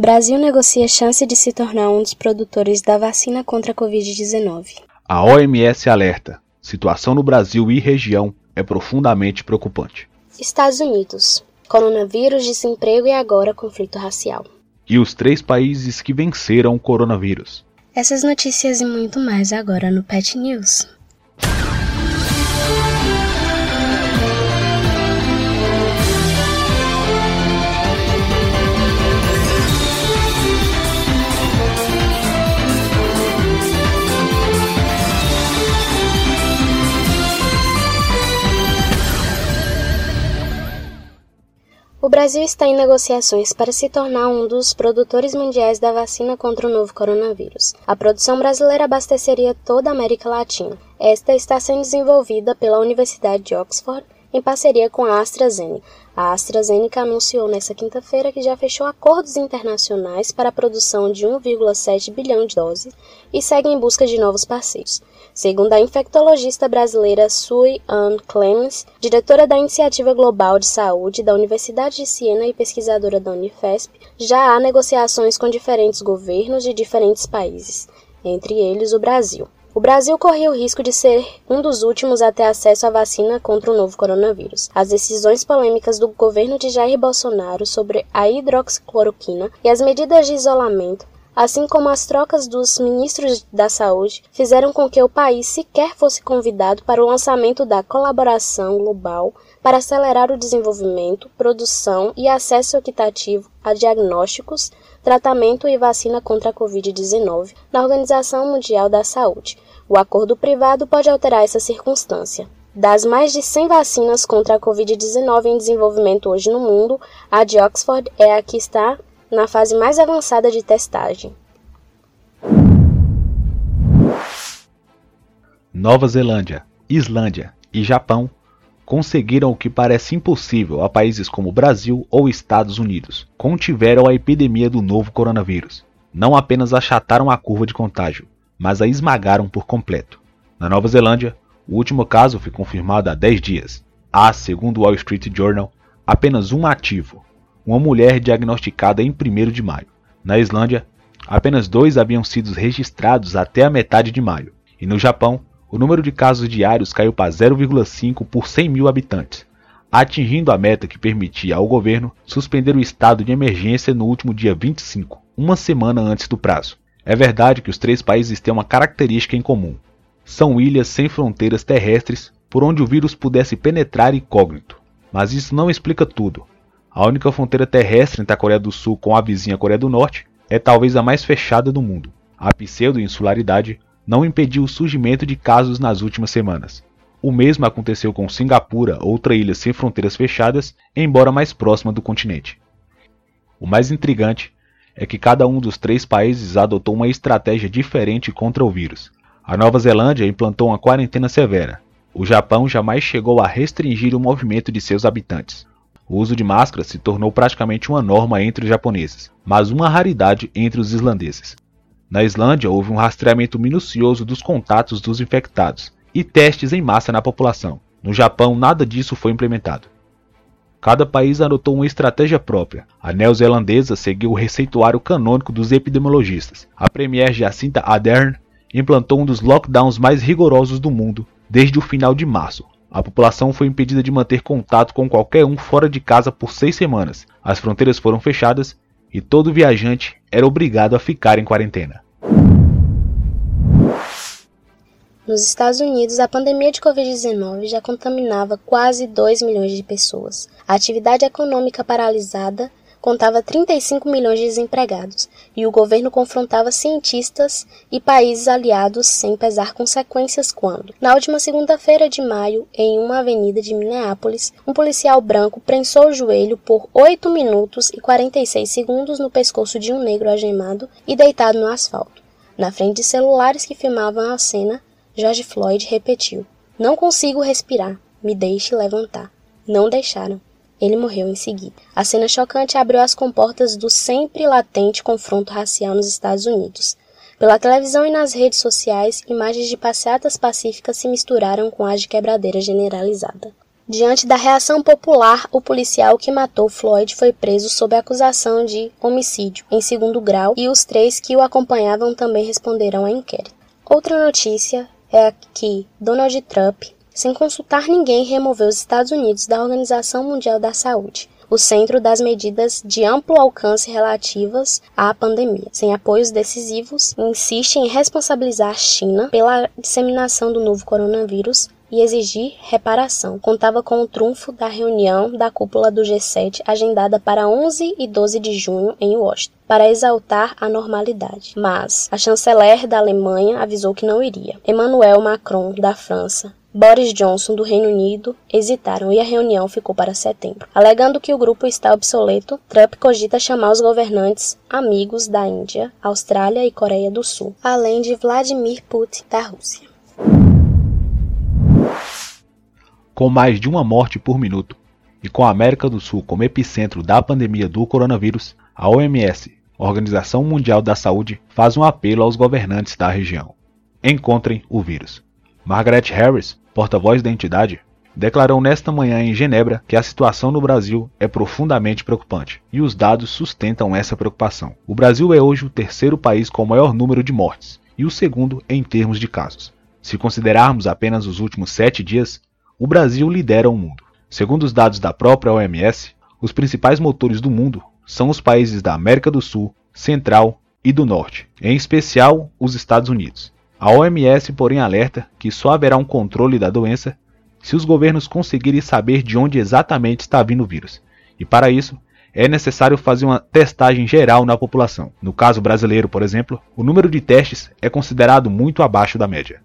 Brasil negocia chance de se tornar um dos produtores da vacina contra a Covid-19. A OMS alerta: situação no Brasil e região é profundamente preocupante. Estados Unidos: coronavírus, desemprego e agora conflito racial. E os três países que venceram o coronavírus. Essas notícias e muito mais agora no Pet News. O Brasil está em negociações para se tornar um dos produtores mundiais da vacina contra o novo coronavírus. A produção brasileira abasteceria toda a América Latina. Esta está sendo desenvolvida pela Universidade de Oxford em parceria com a AstraZeneca. A AstraZeneca anunciou nesta quinta-feira que já fechou acordos internacionais para a produção de 1,7 bilhão de doses e segue em busca de novos parceiros. Segundo a infectologista brasileira Sui Ann Clemens, diretora da Iniciativa Global de Saúde da Universidade de Siena e pesquisadora da Unifesp, já há negociações com diferentes governos de diferentes países, entre eles o Brasil. O Brasil corria o risco de ser um dos últimos a ter acesso à vacina contra o novo coronavírus. As decisões polêmicas do governo de Jair Bolsonaro sobre a hidroxicloroquina e as medidas de isolamento assim como as trocas dos ministros da Saúde, fizeram com que o país sequer fosse convidado para o lançamento da colaboração global para acelerar o desenvolvimento, produção e acesso equitativo a diagnósticos, tratamento e vacina contra a Covid-19 na Organização Mundial da Saúde. O acordo privado pode alterar essa circunstância. Das mais de 100 vacinas contra a Covid-19 em desenvolvimento hoje no mundo, a de Oxford é a que está na fase mais avançada de testagem. Nova Zelândia, Islândia e Japão conseguiram o que parece impossível a países como Brasil ou Estados Unidos. Contiveram a epidemia do novo coronavírus. Não apenas achataram a curva de contágio, mas a esmagaram por completo. Na Nova Zelândia, o último caso foi confirmado há 10 dias. Há, segundo o Wall Street Journal, apenas um ativo, uma mulher diagnosticada em 1 de maio. Na Islândia, apenas dois haviam sido registrados até a metade de maio, e no Japão, o número de casos diários caiu para 0,5 por 100 mil habitantes, atingindo a meta que permitia ao governo suspender o estado de emergência no último dia 25, uma semana antes do prazo. É verdade que os três países têm uma característica em comum: são ilhas sem fronteiras terrestres por onde o vírus pudesse penetrar incógnito. Mas isso não explica tudo. A única fronteira terrestre entre a Coreia do Sul com a vizinha Coreia do Norte é talvez a mais fechada do mundo. A pseudo-insularidade não impediu o surgimento de casos nas últimas semanas. O mesmo aconteceu com Singapura, outra ilha sem fronteiras fechadas, embora mais próxima do continente. O mais intrigante é que cada um dos três países adotou uma estratégia diferente contra o vírus. A Nova Zelândia implantou uma quarentena severa. O Japão jamais chegou a restringir o movimento de seus habitantes. O uso de máscara se tornou praticamente uma norma entre os japoneses, mas uma raridade entre os islandeses. Na Islândia, houve um rastreamento minucioso dos contatos dos infectados e testes em massa na população. No Japão, nada disso foi implementado. Cada país adotou uma estratégia própria. A neozelandesa seguiu o receituário canônico dos epidemiologistas. A premier Jacinta Ardern implantou um dos lockdowns mais rigorosos do mundo desde o final de março, a população foi impedida de manter contato com qualquer um fora de casa por seis semanas. As fronteiras foram fechadas e todo viajante era obrigado a ficar em quarentena. Nos Estados Unidos, a pandemia de Covid-19 já contaminava quase 2 milhões de pessoas. A atividade econômica paralisada contava 35 milhões de desempregados, e o governo confrontava cientistas e países aliados sem pesar consequências quando, na última segunda-feira de maio, em uma avenida de Minneapolis, um policial branco prensou o joelho por 8 minutos e 46 segundos no pescoço de um negro algemado e deitado no asfalto. Na frente de celulares que filmavam a cena, George Floyd repetiu: Não consigo respirar, me deixe levantar. Não deixaram. Ele morreu em seguida. A cena chocante abriu as comportas do sempre latente confronto racial nos Estados Unidos. Pela televisão e nas redes sociais, imagens de passeatas pacíficas se misturaram com as de quebradeira generalizada. Diante da reação popular, o policial que matou Floyd foi preso sob acusação de homicídio em segundo grau e os três que o acompanhavam também responderão a inquérito. Outra notícia é que Donald Trump, sem consultar ninguém, removeu os Estados Unidos da Organização Mundial da Saúde o centro das medidas de amplo alcance relativas à pandemia. Sem apoios decisivos, insiste em responsabilizar a China pela disseminação do novo coronavírus e exigir reparação. Contava com o trunfo da reunião da cúpula do G7 agendada para 11 e 12 de junho em Washington, para exaltar a normalidade. Mas a chanceler da Alemanha avisou que não iria. Emmanuel Macron, da França, Boris Johnson, do Reino Unido, hesitaram e a reunião ficou para setembro. Alegando que o grupo está obsoleto, Trump cogita chamar os governantes amigos da Índia, Austrália e Coreia do Sul, além de Vladimir Putin, da Rússia. Com mais de uma morte por minuto e com a América do Sul como epicentro da pandemia do coronavírus, a OMS, Organização Mundial da Saúde, faz um apelo aos governantes da região. Encontrem o vírus. Margaret Harris, porta-voz da entidade, declarou nesta manhã em Genebra que a situação no Brasil é profundamente preocupante e os dados sustentam essa preocupação. O Brasil é hoje o terceiro país com o maior número de mortes e o segundo em termos de casos. Se considerarmos apenas os últimos sete dias, o Brasil lidera o mundo. Segundo os dados da própria OMS, os principais motores do mundo são os países da América do Sul, Central e do Norte, em especial os Estados Unidos. A OMS, porém, alerta que só haverá um controle da doença se os governos conseguirem saber de onde exatamente está vindo o vírus. E para isso, é necessário fazer uma testagem geral na população. No caso brasileiro, por exemplo, o número de testes é considerado muito abaixo da média.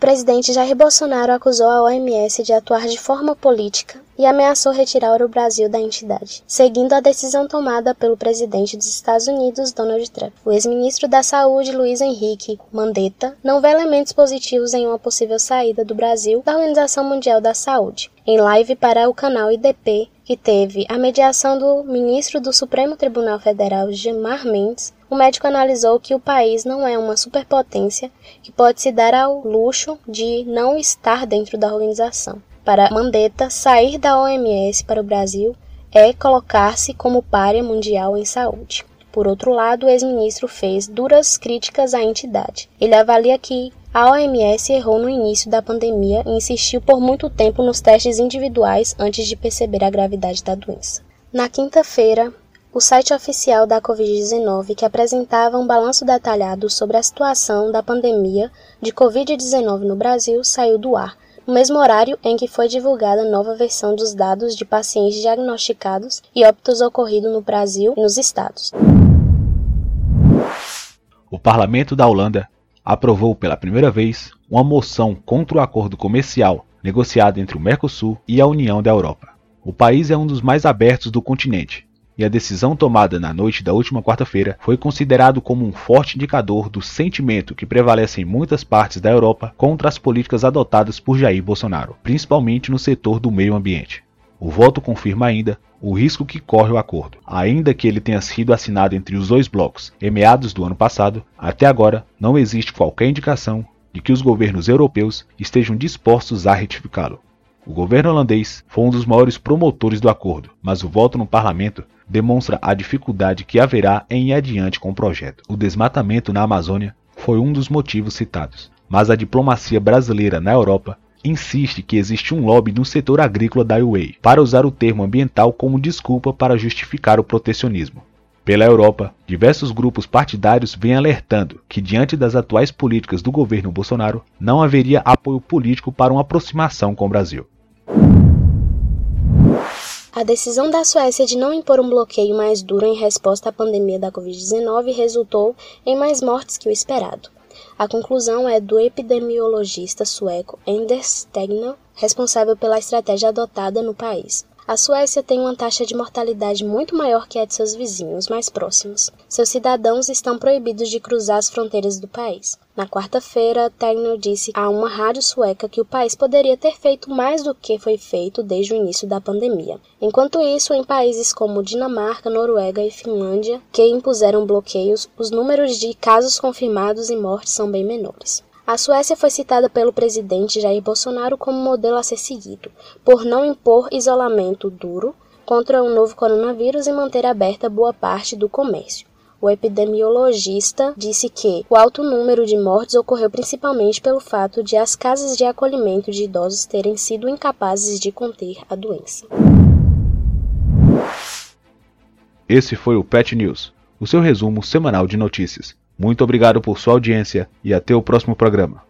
Presidente Jair Bolsonaro acusou a OMS de atuar de forma política e ameaçou retirar o Brasil da entidade, seguindo a decisão tomada pelo presidente dos Estados Unidos, Donald Trump. O ex-ministro da Saúde, Luiz Henrique Mandetta, não vê elementos positivos em uma possível saída do Brasil da Organização Mundial da Saúde. Em live para o canal IDP, que teve a mediação do ministro do Supremo Tribunal Federal, Gilmar Mendes, o médico analisou que o país não é uma superpotência que pode se dar ao luxo de não estar dentro da organização. Para Mandetta, sair da OMS para o Brasil é colocar-se como párea mundial em saúde. Por outro lado, o ex-ministro fez duras críticas à entidade. Ele avalia que a OMS errou no início da pandemia e insistiu por muito tempo nos testes individuais antes de perceber a gravidade da doença. Na quinta-feira, o site oficial da Covid-19, que apresentava um balanço detalhado sobre a situação da pandemia de Covid-19 no Brasil, saiu do ar, no mesmo horário em que foi divulgada a nova versão dos dados de pacientes diagnosticados e óbitos ocorridos no Brasil e nos estados. O parlamento da Holanda aprovou pela primeira vez uma moção contra o acordo comercial negociado entre o Mercosul e a União da Europa. O país é um dos mais abertos do continente e a decisão tomada na noite da última quarta-feira foi considerado como um forte indicador do sentimento que prevalece em muitas partes da Europa contra as políticas adotadas por Jair Bolsonaro, principalmente no setor do meio ambiente. O voto confirma ainda o risco que corre o acordo. Ainda que ele tenha sido assinado entre os dois blocos em meados do ano passado, até agora não existe qualquer indicação de que os governos europeus estejam dispostos a retificá-lo. O governo holandês foi um dos maiores promotores do acordo, mas o voto no parlamento demonstra a dificuldade que haverá em ir adiante com o projeto. O desmatamento na Amazônia foi um dos motivos citados, mas a diplomacia brasileira na Europa insiste que existe um lobby no setor agrícola da UA para usar o termo ambiental como desculpa para justificar o protecionismo. Pela Europa, diversos grupos partidários vêm alertando que, diante das atuais políticas do governo Bolsonaro, não haveria apoio político para uma aproximação com o Brasil. A decisão da Suécia de não impor um bloqueio mais duro em resposta à pandemia da Covid-19 resultou em mais mortes que o esperado. A conclusão é do epidemiologista sueco Anders Tegnell, responsável pela estratégia adotada no país. A Suécia tem uma taxa de mortalidade muito maior que a de seus vizinhos mais próximos. Seus cidadãos estão proibidos de cruzar as fronteiras do país. Na quarta-feira, Tegnell disse a uma rádio sueca que o país poderia ter feito mais do que foi feito desde o início da pandemia. Enquanto isso, em países como Dinamarca, Noruega e Finlândia, que impuseram bloqueios, os números de casos confirmados e mortes são bem menores. A Suécia foi citada pelo presidente Jair Bolsonaro como modelo a ser seguido, por não impor isolamento duro contra o novo coronavírus e manter aberta boa parte do comércio. O epidemiologista disse que o alto número de mortes ocorreu principalmente pelo fato de as casas de acolhimento de idosos terem sido incapazes de conter a doença. Esse foi o Pet News, o seu resumo semanal de notícias. Muito obrigado por sua audiência e até o próximo programa.